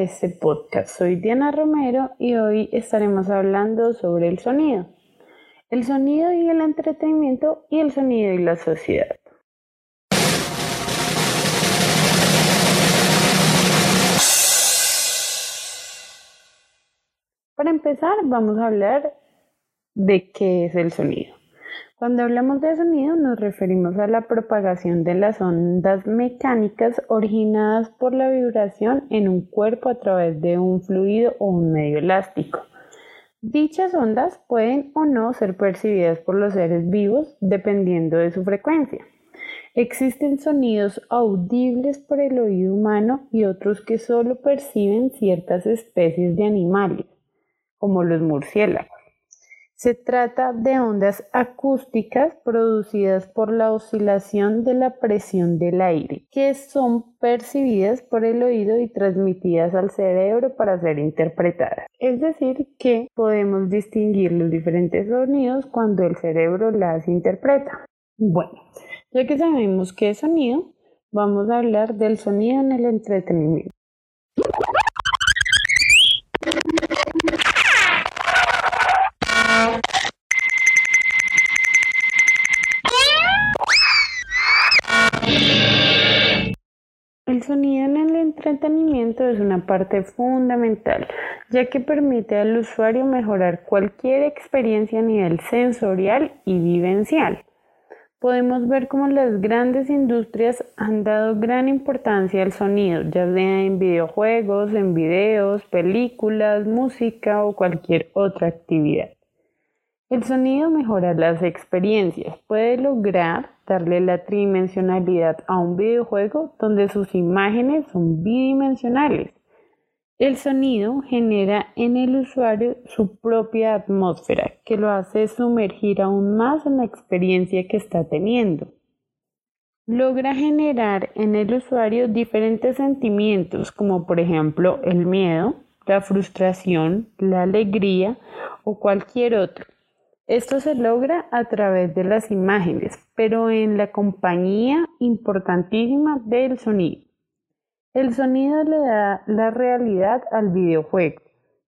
Este podcast. Soy Diana Romero y hoy estaremos hablando sobre el sonido. El sonido y el entretenimiento y el sonido y la sociedad. Para empezar, vamos a hablar de qué es el sonido. Cuando hablamos de sonido nos referimos a la propagación de las ondas mecánicas originadas por la vibración en un cuerpo a través de un fluido o un medio elástico. Dichas ondas pueden o no ser percibidas por los seres vivos dependiendo de su frecuencia. Existen sonidos audibles por el oído humano y otros que solo perciben ciertas especies de animales, como los murciélagos. Se trata de ondas acústicas producidas por la oscilación de la presión del aire, que son percibidas por el oído y transmitidas al cerebro para ser interpretadas. Es decir, que podemos distinguir los diferentes sonidos cuando el cerebro las interpreta. Bueno, ya que sabemos qué es sonido, vamos a hablar del sonido en el entretenimiento. Entretenimiento es una parte fundamental, ya que permite al usuario mejorar cualquier experiencia a nivel sensorial y vivencial. Podemos ver cómo las grandes industrias han dado gran importancia al sonido, ya sea en videojuegos, en videos, películas, música o cualquier otra actividad. El sonido mejora las experiencias, puede lograr darle la tridimensionalidad a un videojuego donde sus imágenes son bidimensionales. El sonido genera en el usuario su propia atmósfera que lo hace sumergir aún más en la experiencia que está teniendo. Logra generar en el usuario diferentes sentimientos como por ejemplo el miedo, la frustración, la alegría o cualquier otro. Esto se logra a través de las imágenes, pero en la compañía importantísima del sonido. El sonido le da la realidad al videojuego.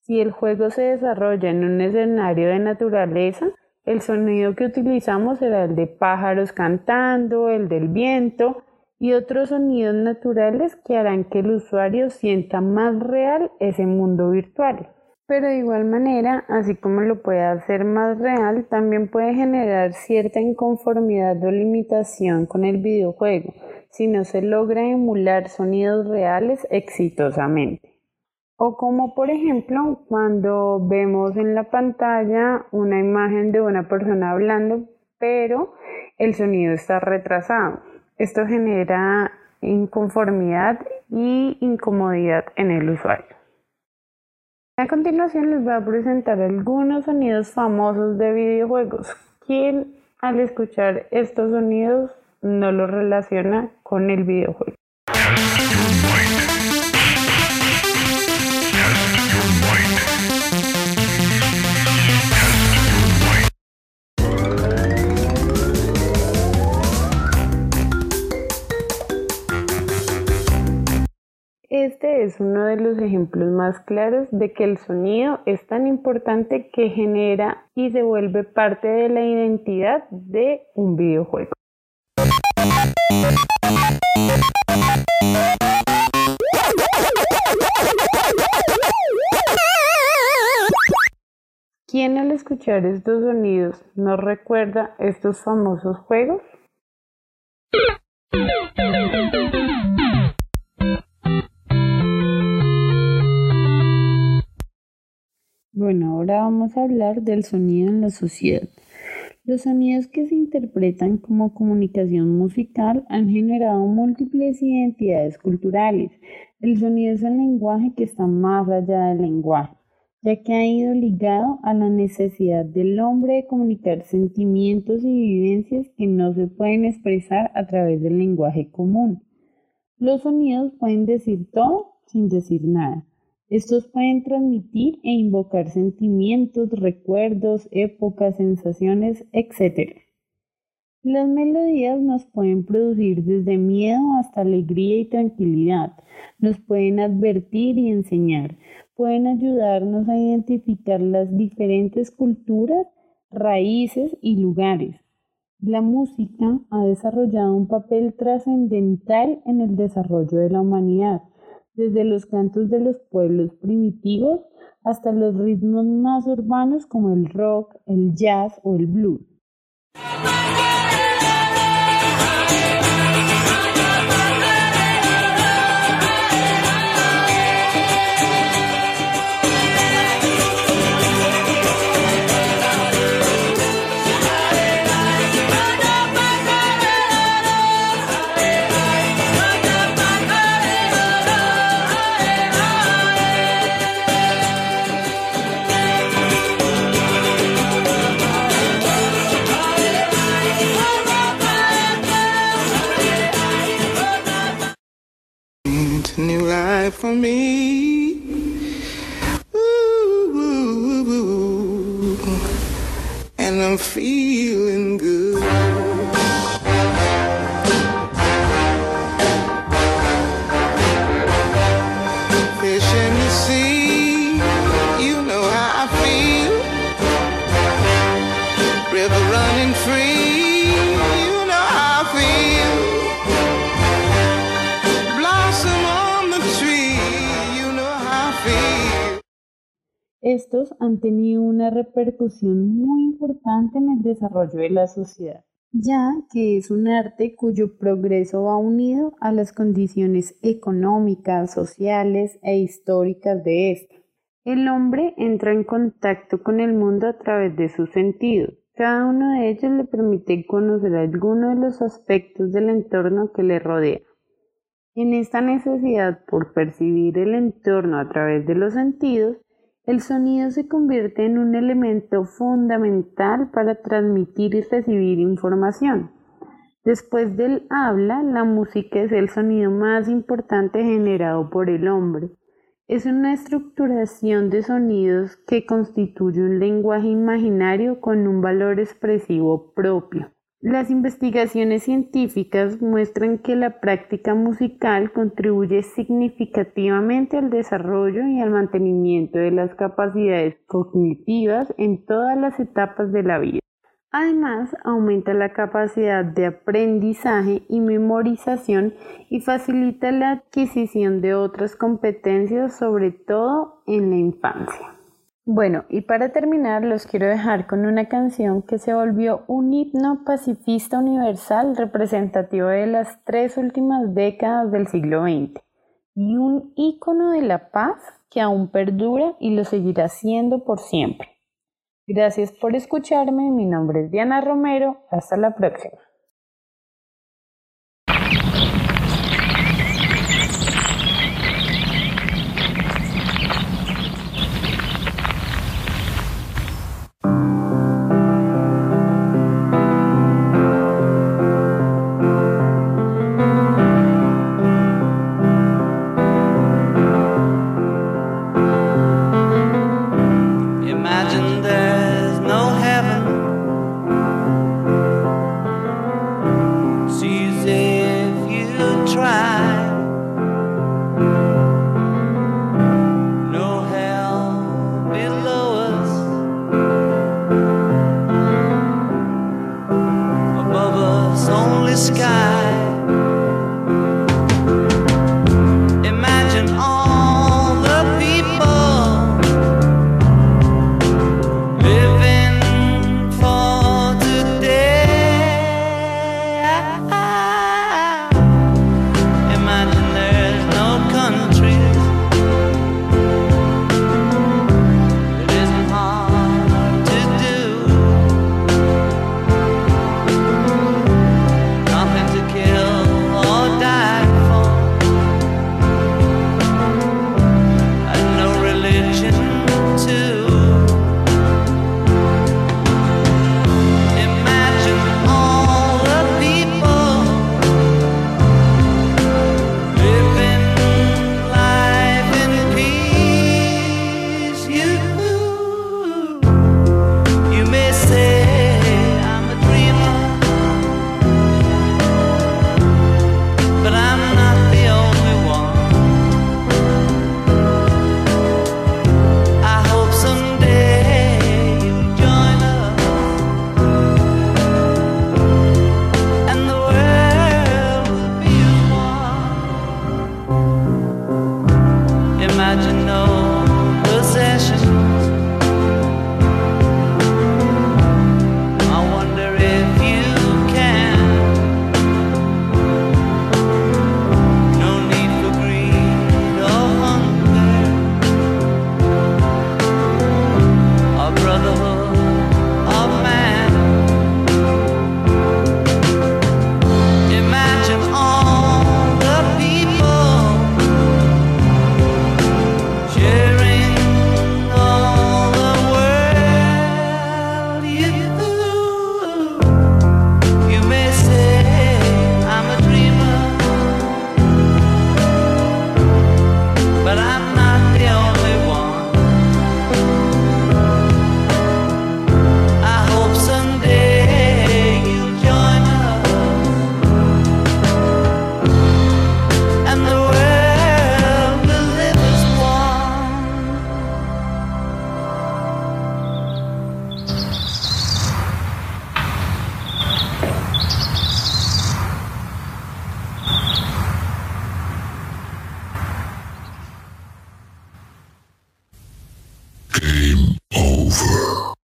Si el juego se desarrolla en un escenario de naturaleza, el sonido que utilizamos será el de pájaros cantando, el del viento y otros sonidos naturales que harán que el usuario sienta más real ese mundo virtual. Pero de igual manera, así como lo puede hacer más real, también puede generar cierta inconformidad o limitación con el videojuego si no se logra emular sonidos reales exitosamente. O como por ejemplo cuando vemos en la pantalla una imagen de una persona hablando, pero el sonido está retrasado. Esto genera inconformidad y incomodidad en el usuario. A continuación les voy a presentar algunos sonidos famosos de videojuegos. ¿Quién al escuchar estos sonidos no lo relaciona con el videojuego? Este es uno de los ejemplos más claros de que el sonido es tan importante que genera y se vuelve parte de la identidad de un videojuego. ¿Quién al escuchar estos sonidos no recuerda estos famosos juegos? Ahora vamos a hablar del sonido en la sociedad. Los sonidos que se interpretan como comunicación musical han generado múltiples identidades culturales. El sonido es el lenguaje que está más allá del lenguaje, ya que ha ido ligado a la necesidad del hombre de comunicar sentimientos y vivencias que no se pueden expresar a través del lenguaje común. Los sonidos pueden decir todo sin decir nada. Estos pueden transmitir e invocar sentimientos, recuerdos, épocas, sensaciones, etc. Las melodías nos pueden producir desde miedo hasta alegría y tranquilidad, nos pueden advertir y enseñar, pueden ayudarnos a identificar las diferentes culturas, raíces y lugares. La música ha desarrollado un papel trascendental en el desarrollo de la humanidad, desde los cantos de los pueblos primitivos hasta los ritmos más urbanos como el rock, el jazz o el blues. Ooh, ooh, ooh, and I'm feeling good. Estos han tenido una repercusión muy importante en el desarrollo de la sociedad, ya que es un arte cuyo progreso va unido a las condiciones económicas, sociales e históricas de ésta. El hombre entra en contacto con el mundo a través de sus sentidos. Cada uno de ellos le permite conocer algunos de los aspectos del entorno que le rodea. En esta necesidad por percibir el entorno a través de los sentidos, el sonido se convierte en un elemento fundamental para transmitir y recibir información. Después del habla, la música es el sonido más importante generado por el hombre. Es una estructuración de sonidos que constituye un lenguaje imaginario con un valor expresivo propio. Las investigaciones científicas muestran que la práctica musical contribuye significativamente al desarrollo y al mantenimiento de las capacidades cognitivas en todas las etapas de la vida. Además, aumenta la capacidad de aprendizaje y memorización y facilita la adquisición de otras competencias, sobre todo en la infancia. Bueno, y para terminar los quiero dejar con una canción que se volvió un himno pacifista universal representativo de las tres últimas décadas del siglo XX y un ícono de la paz que aún perdura y lo seguirá siendo por siempre. Gracias por escucharme, mi nombre es Diana Romero, hasta la próxima.